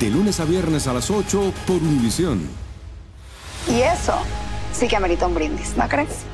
De lunes a viernes a las 8 por Univisión. Y eso sí que amerita un brindis, ¿no crees?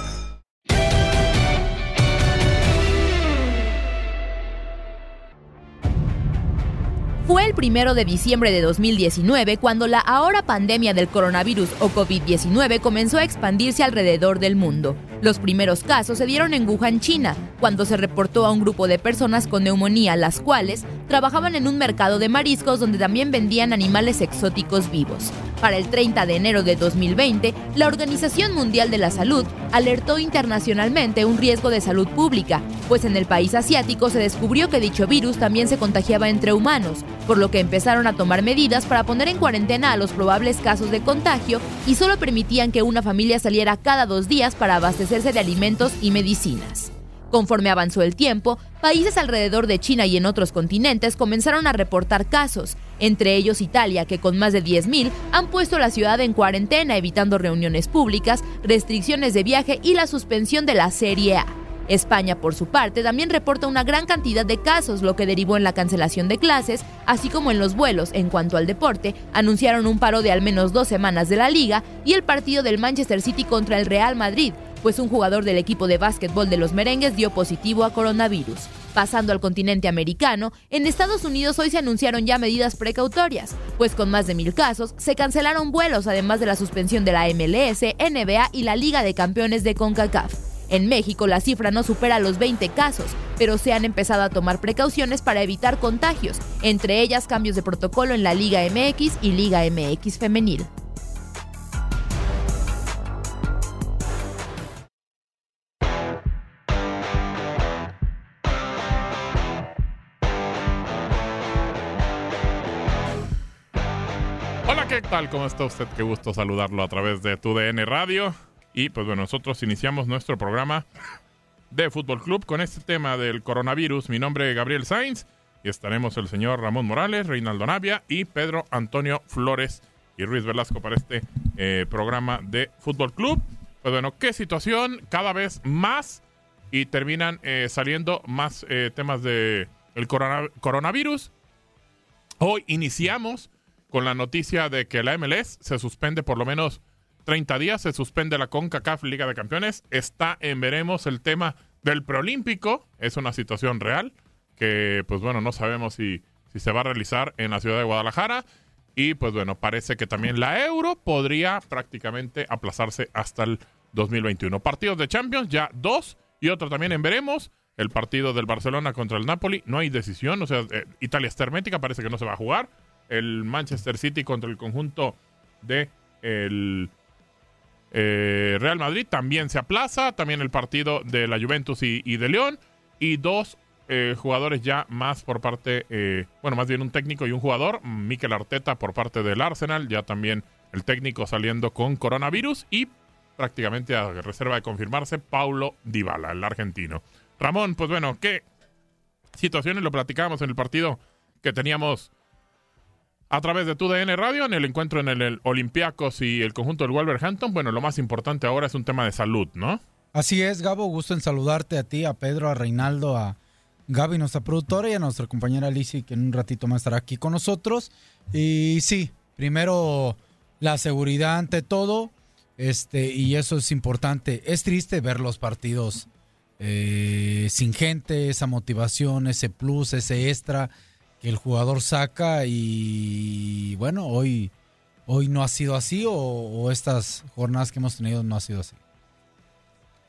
Fue el primero de diciembre de 2019 cuando la ahora pandemia del coronavirus o COVID-19 comenzó a expandirse alrededor del mundo. Los primeros casos se dieron en Wuhan, China, cuando se reportó a un grupo de personas con neumonía, las cuales trabajaban en un mercado de mariscos donde también vendían animales exóticos vivos. Para el 30 de enero de 2020, la Organización Mundial de la Salud alertó internacionalmente un riesgo de salud pública, pues en el país asiático se descubrió que dicho virus también se contagiaba entre humanos, por lo que empezaron a tomar medidas para poner en cuarentena a los probables casos de contagio y solo permitían que una familia saliera cada dos días para abastecerse de alimentos y medicinas. Conforme avanzó el tiempo, países alrededor de China y en otros continentes comenzaron a reportar casos, entre ellos Italia, que con más de 10.000 han puesto la ciudad en cuarentena evitando reuniones públicas, restricciones de viaje y la suspensión de la Serie A. España, por su parte, también reporta una gran cantidad de casos, lo que derivó en la cancelación de clases, así como en los vuelos. En cuanto al deporte, anunciaron un paro de al menos dos semanas de la liga y el partido del Manchester City contra el Real Madrid, pues un jugador del equipo de básquetbol de los merengues dio positivo a coronavirus. Pasando al continente americano, en Estados Unidos hoy se anunciaron ya medidas precautorias, pues con más de mil casos se cancelaron vuelos además de la suspensión de la MLS, NBA y la Liga de Campeones de CONCACAF. En México la cifra no supera los 20 casos, pero se han empezado a tomar precauciones para evitar contagios, entre ellas cambios de protocolo en la Liga MX y Liga MX femenil. Tal? ¿Cómo está usted? Qué gusto saludarlo a través de tu DN Radio. Y pues bueno, nosotros iniciamos nuestro programa de Fútbol Club con este tema del coronavirus. Mi nombre es Gabriel Sainz y estaremos el señor Ramón Morales, Reinaldo Navia y Pedro Antonio Flores y Ruiz Velasco para este eh, programa de Fútbol Club. Pues bueno, qué situación, cada vez más y terminan eh, saliendo más eh, temas de el corona- coronavirus. Hoy iniciamos con la noticia de que la MLS se suspende por lo menos 30 días, se suspende la CONCACAF Liga de Campeones, está en veremos el tema del preolímpico, es una situación real que pues bueno, no sabemos si, si se va a realizar en la ciudad de Guadalajara y pues bueno, parece que también la Euro podría prácticamente aplazarse hasta el 2021. Partidos de Champions, ya dos y otro también en veremos. El partido del Barcelona contra el Napoli, no hay decisión, o sea, eh, Italia está hermética, parece que no se va a jugar. El Manchester City contra el conjunto de el eh, Real Madrid. También se aplaza, también el partido de la Juventus y, de León, y dos eh, jugadores ya más por parte, eh, bueno, más bien un técnico y un jugador, Mikel Arteta por parte del Arsenal, ya también el técnico saliendo con coronavirus y prácticamente a reserva de confirmarse Paulo Dybala, el argentino. Ramón, pues bueno, ¿qué situaciones lo platicábamos en el partido que teníamos a través de tu DN Radio en el encuentro en el, Olympiacos y el conjunto del Wolverhampton. Bueno, lo más importante ahora es un tema de salud, ¿no? Así es, Gabo, gusto en saludarte a ti, a Pedro, a Reinaldo, a Gaby, nuestra productora, y a nuestra compañera Lizzie, que en un ratito más estará aquí con nosotros. Y sí, primero la seguridad ante todo, este, y eso es importante. Es triste ver los partidos eh, sin gente, esa motivación, ese plus, ese extra el jugador saca y bueno, hoy, hoy no ha sido así o, estas jornadas que hemos tenido no ha sido así.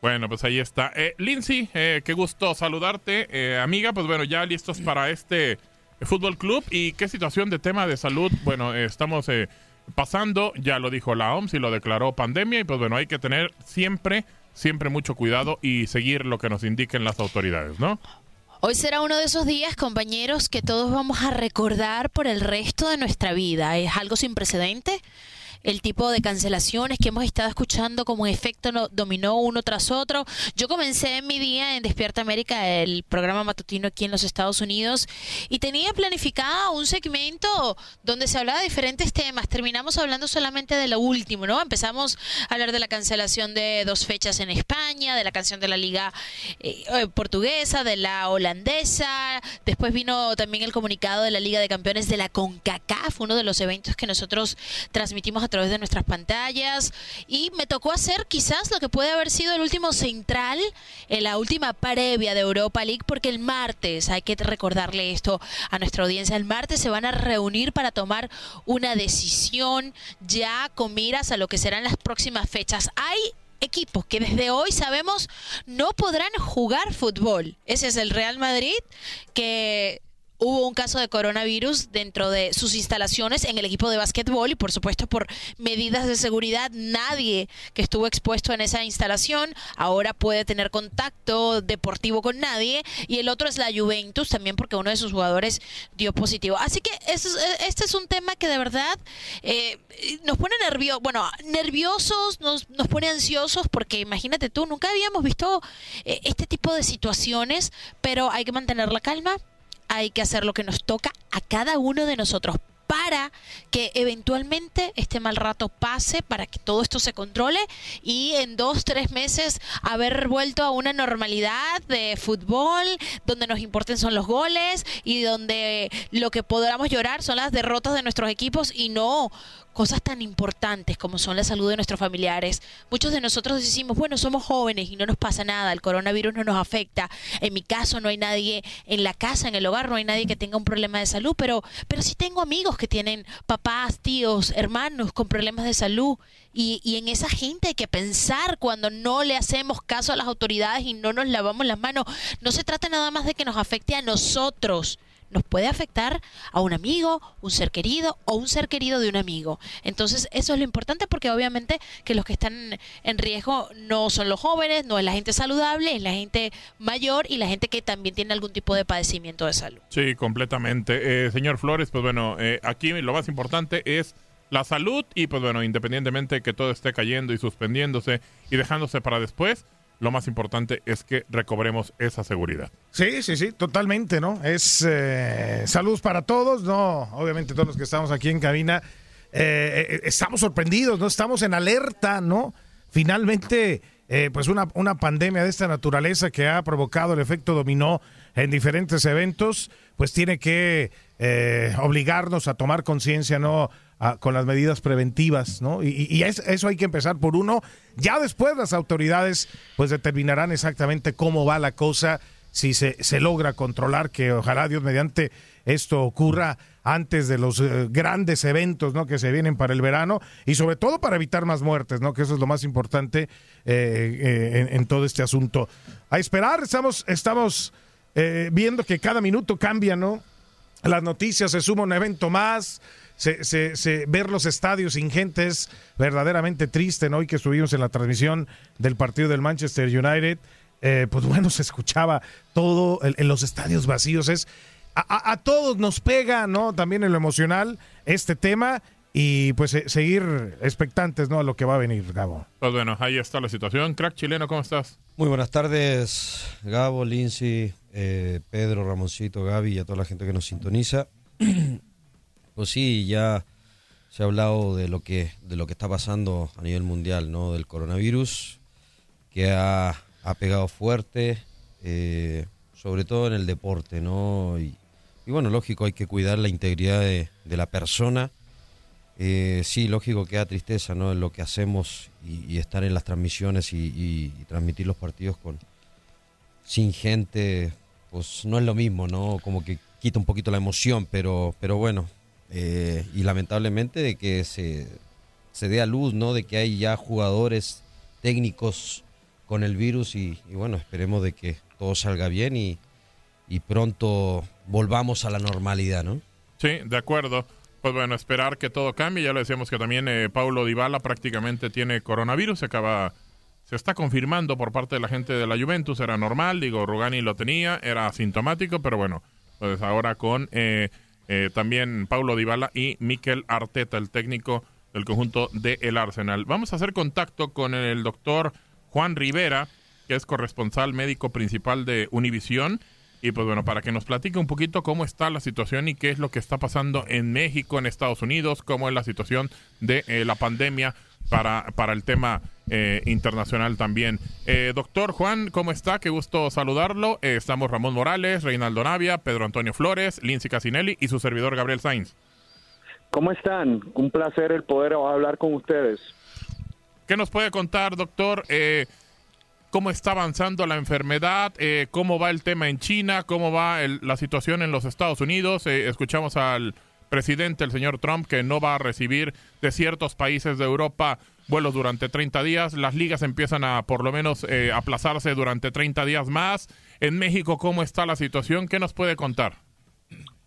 Bueno, pues ahí está. Eh, Lindsay, eh, qué gusto saludarte, eh, amiga. Pues bueno, ya listos para este fútbol club. ¿Y qué situación de tema de salud? Bueno, estamos pasando, ya lo dijo la OMS y lo declaró pandemia. Y pues bueno, hay que tener siempre, siempre mucho cuidado y seguir lo que nos indiquen las autoridades, ¿no? Hoy será uno de esos días, compañeros, que todos vamos a recordar por el resto de nuestra vida. Es algo sin precedente el tipo de cancelaciones que hemos estado escuchando como efecto no, dominó uno tras otro. Yo comencé en mi día en Despierta América, el programa matutino aquí en los Estados Unidos, y tenía planificado un segmento donde se hablaba de diferentes temas. Terminamos hablando solamente de lo último, ¿no? Empezamos a hablar de la cancelación de dos fechas en España, de la canción de la Liga eh, eh, Portuguesa, de la holandesa. Después vino también el comunicado de la Liga de Campeones de la CONCACAF, uno de los eventos que nosotros transmitimos a través de nuestras pantallas y me tocó hacer quizás lo que puede haber sido el último central en la última previa de Europa League porque el martes, hay que recordarle esto a nuestra audiencia, el martes se van a reunir para tomar una decisión ya con miras a lo que serán las próximas fechas. Hay equipos que desde hoy sabemos no podrán jugar fútbol. Ese es el Real Madrid que hubo un caso de coronavirus dentro de sus instalaciones en el equipo de básquetbol y por supuesto por medidas de seguridad nadie que estuvo expuesto en esa instalación ahora puede tener contacto deportivo con nadie y el otro es la Juventus también porque uno de sus jugadores dio positivo. Así que este es un tema que de verdad eh, nos pone nerviosos, bueno, nerviosos, nos, nos pone ansiosos porque imagínate tú, nunca habíamos visto eh, este tipo de situaciones, pero hay que mantener la calma hay que hacer lo que nos toca a cada uno de nosotros para que eventualmente este mal rato pase, para que todo esto se controle y en dos, tres meses haber vuelto a una normalidad de fútbol, donde nos importen son los goles y donde lo que podamos llorar son las derrotas de nuestros equipos y no cosas tan importantes como son la salud de nuestros familiares. Muchos de nosotros decimos, bueno, somos jóvenes y no nos pasa nada, el coronavirus no nos afecta. En mi caso no hay nadie en la casa, en el hogar, no hay nadie que tenga un problema de salud, pero, pero sí tengo amigos que tienen papás, tíos, hermanos con problemas de salud. Y, y en esa gente hay que pensar cuando no le hacemos caso a las autoridades y no nos lavamos las manos. No se trata nada más de que nos afecte a nosotros nos puede afectar a un amigo, un ser querido o un ser querido de un amigo. Entonces, eso es lo importante porque obviamente que los que están en riesgo no son los jóvenes, no es la gente saludable, es la gente mayor y la gente que también tiene algún tipo de padecimiento de salud. Sí, completamente. Eh, señor Flores, pues bueno, eh, aquí lo más importante es la salud y pues bueno, independientemente de que todo esté cayendo y suspendiéndose y dejándose para después, lo más importante es que recobremos esa seguridad. Sí, sí, sí, totalmente, ¿no? Es eh, salud para todos, ¿no? Obviamente todos los que estamos aquí en cabina eh, eh, estamos sorprendidos, ¿no? Estamos en alerta, ¿no? Finalmente, pues una, una pandemia de esta naturaleza que ha provocado el efecto dominó en diferentes eventos, pues tiene que obligarnos a tomar conciencia, ¿no? Con las medidas preventivas, ¿no? Y, eso hay que empezar por uno. Ya después las autoridades pues determinarán exactamente cómo va la cosa, si se, se logra controlar, que ojalá Dios mediante esto ocurra antes de los eh, grandes eventos ¿no? que se vienen para el verano y sobre todo para evitar más muertes, ¿no? que eso es lo más importante eh, eh, en, todo este asunto. A esperar, estamos, estamos viendo que cada minuto cambia, ¿no? Las noticias, se suma un evento más, se, se, se- ver los estadios sin gente es verdaderamente triste, ¿no? Hoy que estuvimos en la transmisión del partido del Manchester United, eh, pues bueno, se escuchaba todo en, en los estadios vacíos. Es a, a- a todos nos pega, ¿no? También en lo emocional este tema y pues se- seguir expectantes, ¿no? A lo que va a venir, Gabo. Pues bueno, ahí está la situación. Crack chileno, ¿cómo estás? Muy buenas tardes, Gabo, Lindsay, eh, Pedro, Ramoncito, Gaby y a toda la gente que nos sintoniza. pues sí, ya se ha hablado de lo que de lo que está pasando a nivel mundial, ¿no? Del coronavirus que ha, ha pegado fuerte, eh, sobre todo en el deporte, ¿no? Y, bueno, lógico, hay que cuidar la integridad de, de la persona. Eh, sí, lógico que da tristeza, ¿no? En lo que hacemos y, estar en las transmisiones y, y- y transmitir los partidos con sin gente, pues no es lo mismo, ¿no? Como que quita un poquito la emoción, pero, pero bueno. Eh, y lamentablemente de que se, se dé a luz, ¿no? De que hay ya jugadores técnicos con el virus y, bueno, esperemos de que todo salga bien y, y pronto volvamos a la normalidad, ¿no? Sí, de acuerdo. Pues bueno, esperar que todo cambie. Ya le decíamos que también eh, Paulo Dybala prácticamente tiene coronavirus. Se acaba, se está confirmando por parte de la gente de la Juventus. Era normal, digo, Rugani lo tenía, era asintomático, pero bueno, pues ahora con eh, eh, también Paulo Dybala y Mikel Arteta, el técnico del conjunto de el Arsenal. Vamos a hacer contacto con el doctor Juan Rivera, que es corresponsal médico principal de Univisión. Y pues bueno, para que nos platique un poquito cómo está la situación y qué es lo que está pasando en México, en Estados Unidos, cómo es la situación de eh, la pandemia para, para el tema eh, internacional también. Eh, doctor Juan, ¿cómo está? Qué gusto saludarlo. Eh, estamos Ramón Morales, Reinaldo Navia, Pedro Antonio Flores, Lindsay Casinelli y su servidor Gabriel Sainz. ¿Cómo están? Un placer el poder hablar con ustedes. ¿Qué nos puede contar, doctor? Eh, ¿Cómo está avanzando la enfermedad? Eh, ¿Cómo va el tema en China? ¿Cómo va el- la situación en los Estados Unidos? Escuchamos al presidente, el señor Trump, que no va a recibir de ciertos países de Europa vuelos durante 30 días. Las ligas empiezan a, por lo menos, eh, aplazarse durante 30 días más. En México, ¿cómo está la situación? ¿Qué nos puede contar?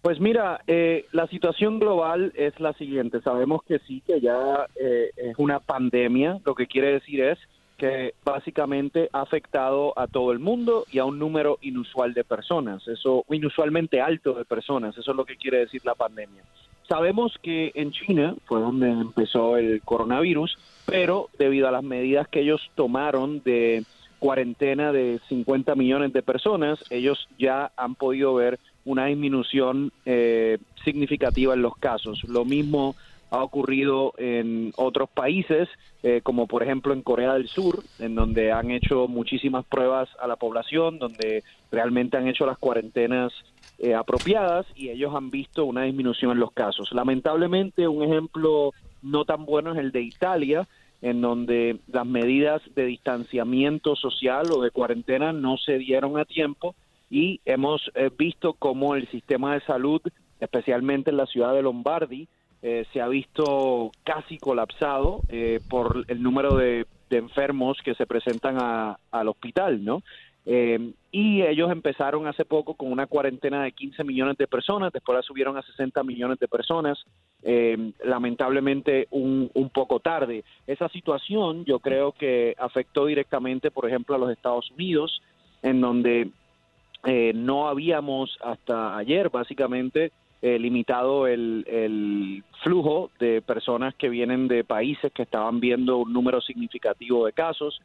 Pues mira, eh, la situación global es la siguiente. Sabemos que sí, que ya eh, es una pandemia. Lo que quiere decir es que básicamente ha afectado a todo el mundo y a un número inusual de personas. Eso, inusualmente alto de personas. Eso es lo que quiere decir la pandemia. Sabemos que en China fue donde empezó el coronavirus, pero debido a las medidas que ellos tomaron de cuarentena de 50 millones de personas, ellos ya han podido ver una disminución eh, significativa en los casos. Lo mismo ha ocurrido en otros países, eh, como por ejemplo en Corea del Sur, en donde han hecho muchísimas pruebas a la población, donde realmente han hecho las cuarentenas eh, apropiadas y ellos han visto una disminución en los casos. Lamentablemente, un ejemplo no tan bueno es el de Italia, en donde las medidas de distanciamiento social o de cuarentena no se dieron a tiempo y hemos eh, visto cómo el sistema de salud, especialmente en la ciudad de Lombardi, eh, se ha visto casi colapsado eh, por el número de, enfermos que se presentan a- al hospital, ¿no? Eh, y ellos empezaron hace poco con una cuarentena de 15 millones de personas, después la subieron a 60 millones de personas, eh, lamentablemente un, un poco tarde. Esa situación yo creo que afectó directamente, por ejemplo, a los Estados Unidos, en donde eh, no habíamos hasta ayer básicamente eh, limitado el, flujo de personas que vienen de países que estaban viendo un número significativo de casos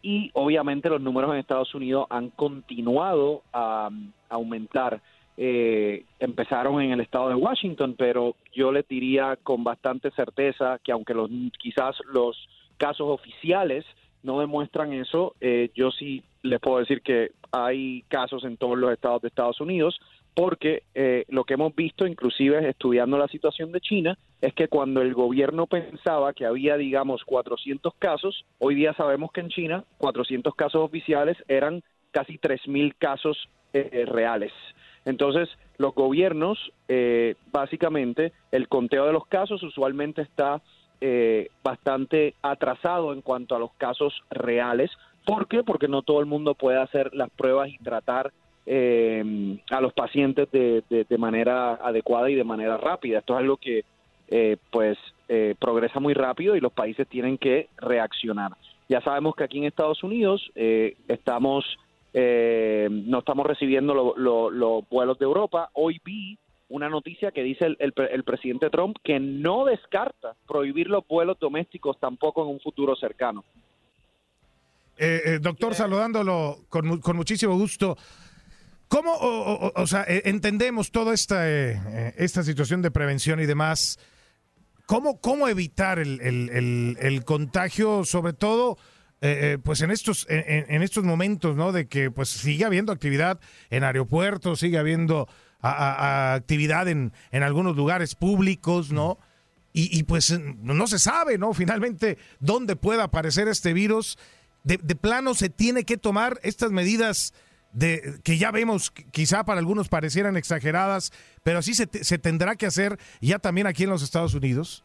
y obviamente los números en Estados Unidos han continuado a, a aumentar. Eh, empezaron en el estado de Washington, pero yo les diría con bastante certeza que aunque los quizás los casos oficiales no demuestran eso, eh, yo sí les puedo decir que hay casos en todos los estados de Estados Unidos, porque eh, lo que hemos visto, inclusive estudiando la situación de China, es que cuando el gobierno pensaba que había, digamos, 400 casos, hoy día sabemos que en China 400 casos oficiales eran casi 3.000 casos eh, reales. Entonces, los gobiernos, eh, básicamente, el conteo de los casos usualmente está eh, bastante atrasado en cuanto a los casos reales. ¿Por qué? Porque no todo el mundo puede hacer las pruebas y tratar eh, a los pacientes de, de- de manera adecuada y de manera rápida. Esto es algo que eh, pues eh, progresa muy rápido y los países tienen que reaccionar. Ya sabemos que aquí en Estados Unidos eh, estamos eh, no estamos recibiendo lo- lo- los vuelos de Europa. Hoy vi una noticia que dice el, el pre- el presidente Trump que no descarta prohibir los vuelos domésticos tampoco en un futuro cercano. Eh, eh, doctor, saludándolo con, con muchísimo gusto. ¿Cómo, o, sea, eh, entendemos toda esta, eh, eh, esta situación de prevención y demás? ¿Cómo, cómo evitar el, el- contagio, sobre todo, eh, pues en estos, en, estos momentos, ¿no? De que pues sigue habiendo actividad en aeropuertos, sigue habiendo actividad en, en algunos lugares públicos, ¿no? Y, pues no se sabe, ¿no? Finalmente, dónde puede aparecer este virus. De, de plano se tiene que tomar estas medidas de que ya vemos, quizá para algunos parecieran exageradas, pero así se, se tendrá que hacer ya también aquí en los Estados Unidos.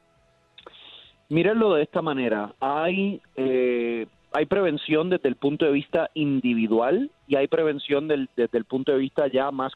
Mírenlo de esta manera. Hay, eh, hay prevención desde el punto de vista individual y hay prevención desde el punto de vista ya más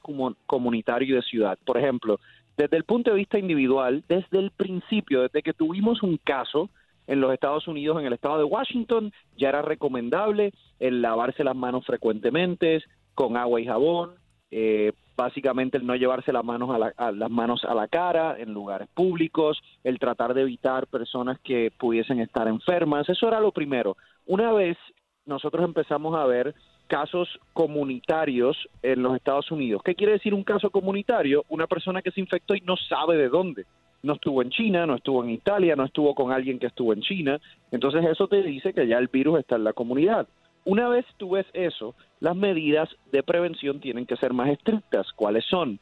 comunitario y de ciudad. Por ejemplo, desde el punto de vista individual, desde el principio, desde que tuvimos un caso en los Estados Unidos, en el estado de Washington, ya era recomendable el lavarse las manos frecuentemente con agua y jabón, eh, básicamente el no llevarse las manos a, la- a las manos a la cara en lugares públicos, el tratar de evitar personas que pudiesen estar enfermas, eso era lo primero. Una vez nosotros empezamos a ver casos comunitarios en los Estados Unidos. ¿Qué quiere decir un caso comunitario? Una persona que se infectó y no sabe de dónde. No estuvo en China, no estuvo en Italia, no estuvo con alguien que estuvo en China. Entonces eso te dice que ya el virus está en la comunidad. Una vez tú ves eso, las medidas de prevención tienen que ser más estrictas. ¿Cuáles son?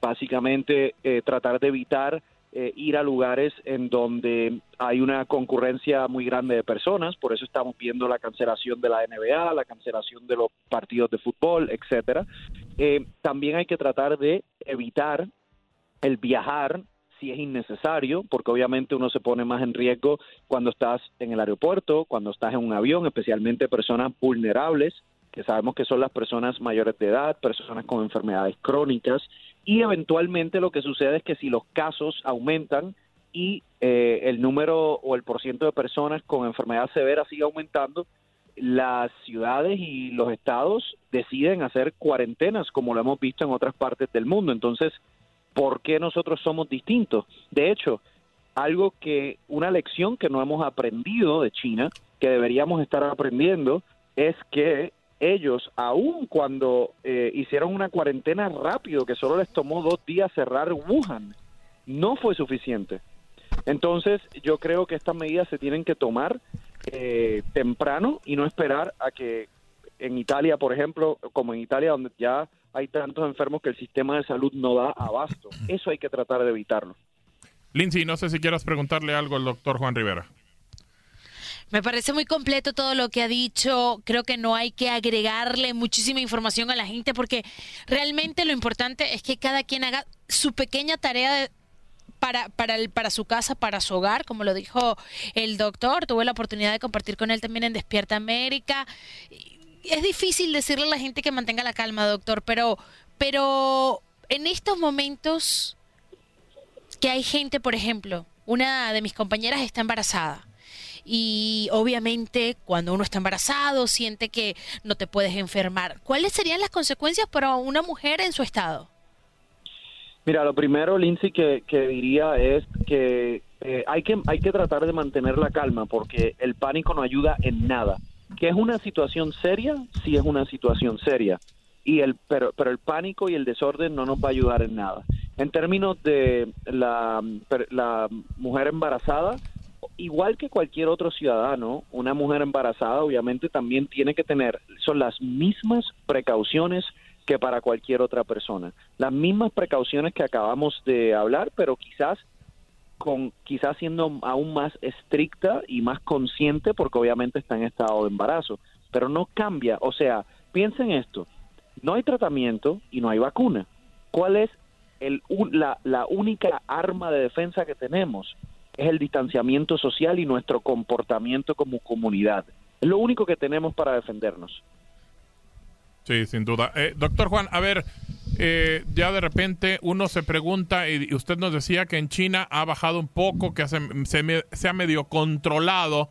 Básicamente eh, tratar de evitar eh, ir a lugares en donde hay una concurrencia muy grande de personas, por eso estamos viendo la cancelación de la NBA, la cancelación de los partidos de fútbol, etcétera. Eh, también hay que tratar de evitar el viajar si es innecesario, porque obviamente uno se pone más en riesgo cuando estás en el aeropuerto, cuando estás en un avión, especialmente personas vulnerables, que sabemos que son las personas mayores de edad, personas con enfermedades crónicas, y eventualmente lo que sucede es que si los casos aumentan y eh, el número o el porciento de personas con enfermedad severa sigue aumentando, las ciudades y los estados deciden hacer cuarentenas, como lo hemos visto en otras partes del mundo. Entonces, ¿por qué nosotros somos distintos? De hecho, algo que, una lección que no hemos aprendido de China, que deberíamos estar aprendiendo, es que ellos, aun cuando eh, hicieron una cuarentena rápido, que solo les tomó dos días cerrar Wuhan, no fue suficiente. Entonces, yo creo que estas medidas se tienen que tomar eh, temprano y no esperar a que en Italia, por ejemplo, como en Italia, donde ya hay tantos enfermos que el sistema de salud no da abasto. Eso hay que tratar de evitarlo. Lindsay, no sé si quieras preguntarle algo al doctor Juan Rivera. Me parece muy completo todo lo que ha dicho. Creo que no hay que agregarle muchísima información a la gente porque realmente lo importante es que cada quien haga su pequeña tarea de- para, para, el- para su casa, para su hogar, como lo dijo el doctor. Tuve la oportunidad de compartir con él también en Despierta América. Es difícil decirle a la gente que mantenga la calma, doctor, pero, pero en estos momentos que hay gente, por ejemplo, una de mis compañeras está embarazada. Y obviamente cuando uno está embarazado siente que no te puedes enfermar. ¿Cuáles serían las consecuencias para una mujer en su estado? Mira, lo primero, Lindsay, que, diría es que eh, hay que hay que tratar de mantener la calma porque el pánico no ayuda en nada. Que es una situación seria, sí es una situación seria. Y el pero pero el pánico y el desorden no nos va a ayudar en nada. En términos de la, la mujer embarazada, igual que cualquier otro ciudadano, una mujer embarazada obviamente también tiene que tener, son las mismas precauciones que para cualquier otra persona. Las mismas precauciones que acabamos de hablar, pero quizás con quizás siendo aún más estricta y más consciente porque obviamente está en estado de embarazo, pero no cambia, o sea, piensen esto, no hay tratamiento y no hay vacuna. ¿Cuál es el, la, la única arma de defensa que tenemos? Es el distanciamiento social y nuestro comportamiento como comunidad. Es lo único que tenemos para defendernos. Sí, sin duda. Eh, doctor Juan, a ver, eh, ya de repente uno se pregunta, y usted nos decía que en China ha bajado un poco, que se, se, ha medio controlado.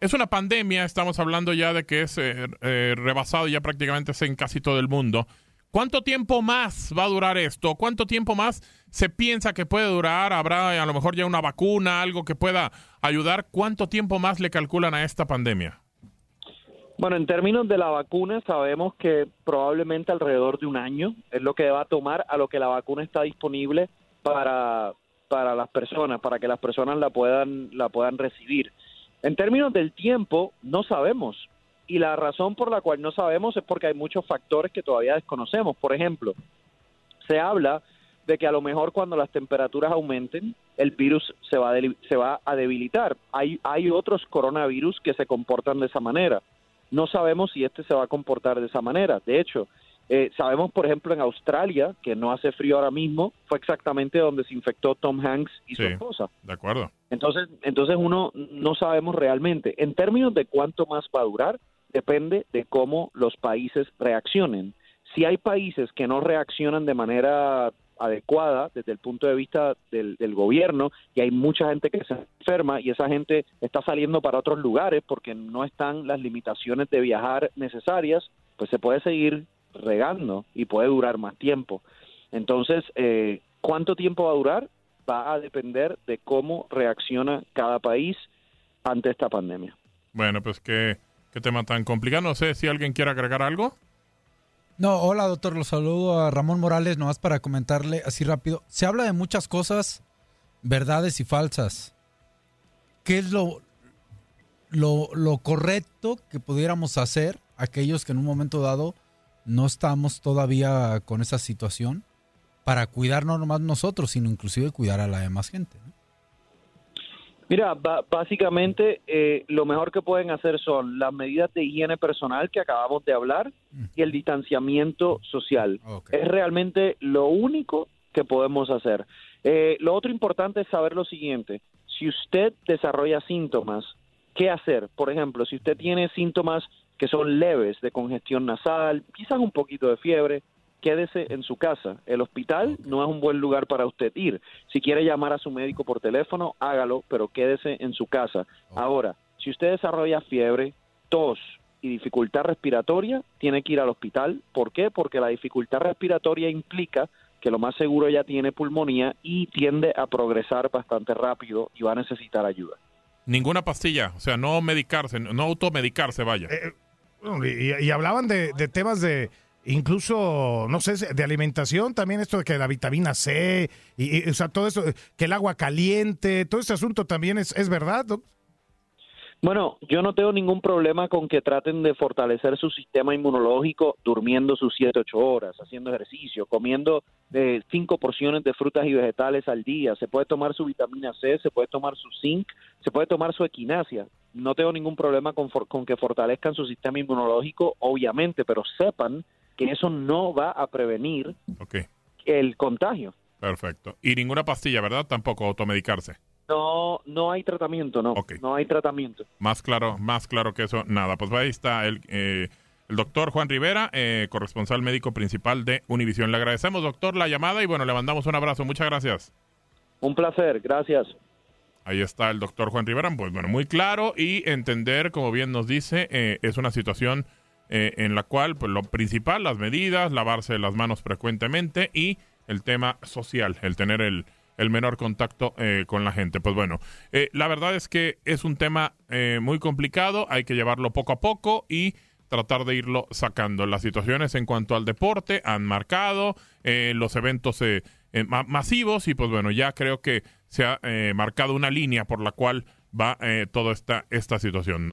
Es una pandemia, estamos hablando ya de que es eh, eh, rebasado ya prácticamente en casi todo el mundo. ¿Cuánto tiempo más va a durar esto? ¿Cuánto tiempo más se piensa que puede durar? ¿Habrá a lo mejor ya una vacuna, algo que pueda ayudar? ¿Cuánto tiempo más le calculan a esta pandemia? Bueno, en términos de la vacuna, sabemos que probablemente alrededor de un año es lo que va a tomar a lo que la vacuna está disponible para, para las personas, para que las personas la puedan, la puedan recibir. En términos del tiempo, no sabemos. Y la razón por la cual no sabemos es porque hay muchos factores que todavía desconocemos. Por ejemplo, se habla de que a lo mejor cuando las temperaturas aumenten, el virus se va a, se va a debilitar. Hay, hay otros coronavirus que se comportan de esa manera. No sabemos si este se va a comportar de esa manera. De hecho, eh, sabemos, por ejemplo, en Australia, que no hace frío ahora mismo, fue exactamente donde se infectó Tom Hanks y su esposa. De acuerdo. Entonces, entonces uno no sabemos realmente. En términos de cuánto más va a durar, depende de cómo los países reaccionen. Si hay países que no reaccionan de manera adecuada desde el punto de vista del, gobierno y hay mucha gente que se enferma y esa gente está saliendo para otros lugares porque no están las limitaciones de viajar necesarias, pues se puede seguir regando y puede durar más tiempo. Entonces, eh, ¿cuánto tiempo va a durar? Va a depender de cómo reacciona cada país ante esta pandemia. Bueno, pues qué, qué tema tan complicado. No sé si alguien quiere agregar algo. No, hola doctor, lo saludo a Ramón Morales, nomás para comentarle así rápido. Se habla de muchas cosas, verdades y falsas. ¿Qué es lo, lo, lo correcto que pudiéramos hacer aquellos que en un momento dado no estamos todavía con esa situación para cuidar no nomás nosotros, sino inclusive cuidar a la demás gente? Mira, básicamente eh, lo mejor que pueden hacer son las medidas de higiene personal que acabamos de hablar y el distanciamiento social. Es realmente lo único que podemos hacer. Eh, lo otro importante es saber lo siguiente. Si usted desarrolla síntomas, ¿qué hacer? Por ejemplo, si usted tiene síntomas que son leves de congestión nasal, quizás un poquito de fiebre, quédese en su casa. El hospital no es un buen lugar para usted ir. Si quiere llamar a su médico por teléfono, hágalo, pero quédese en su casa. Ahora, si usted desarrolla fiebre, tos y dificultad respiratoria, tiene que ir al hospital. ¿Por qué? Porque la dificultad respiratoria implica que lo más seguro ya tiene pulmonía y tiende a progresar bastante rápido y va a necesitar ayuda. Ninguna pastilla, o sea, no medicarse, no automedicarse, vaya. Eh, eh, y, hablaban de temas de incluso, no sé, de alimentación también, esto de que la vitamina C, y, o sea, todo eso, que el agua caliente, todo ese asunto también es, es verdad, Bueno, yo no tengo ningún problema con que traten de fortalecer su sistema inmunológico durmiendo sus 7, 8 horas, haciendo ejercicio, comiendo de eh, cinco porciones de frutas y vegetales al día. Se puede tomar su vitamina C, se puede tomar su zinc, se puede tomar su equinacia. No tengo ningún problema con, con que fortalezcan su sistema inmunológico, obviamente, pero sepan que eso no va a prevenir el contagio. Perfecto. Y ninguna pastilla, ¿verdad? Tampoco automedicarse. No, no hay tratamiento, no. No hay tratamiento. Más claro, más claro que eso, nada. Pues ahí está el, eh, el doctor Juan Rivera, eh, corresponsal médico principal de Univisión. Le agradecemos, doctor, la llamada y bueno, le mandamos un abrazo. Muchas gracias. Un placer, gracias. Ahí está el doctor Juan Rivera. Pues bueno, muy claro y entender, como bien nos dice, eh, es una situación eh, en la cual pues, lo principal, las medidas, lavarse las manos frecuentemente y el tema social, el tener el, menor contacto eh, con la gente. Pues bueno, eh, la verdad es que es un tema muy complicado, hay que llevarlo poco a poco y tratar de irlo sacando. Las situaciones en cuanto al deporte han marcado los eventos masivos y pues bueno, ya creo que se ha marcado una línea por la cual va toda esta, esta situación.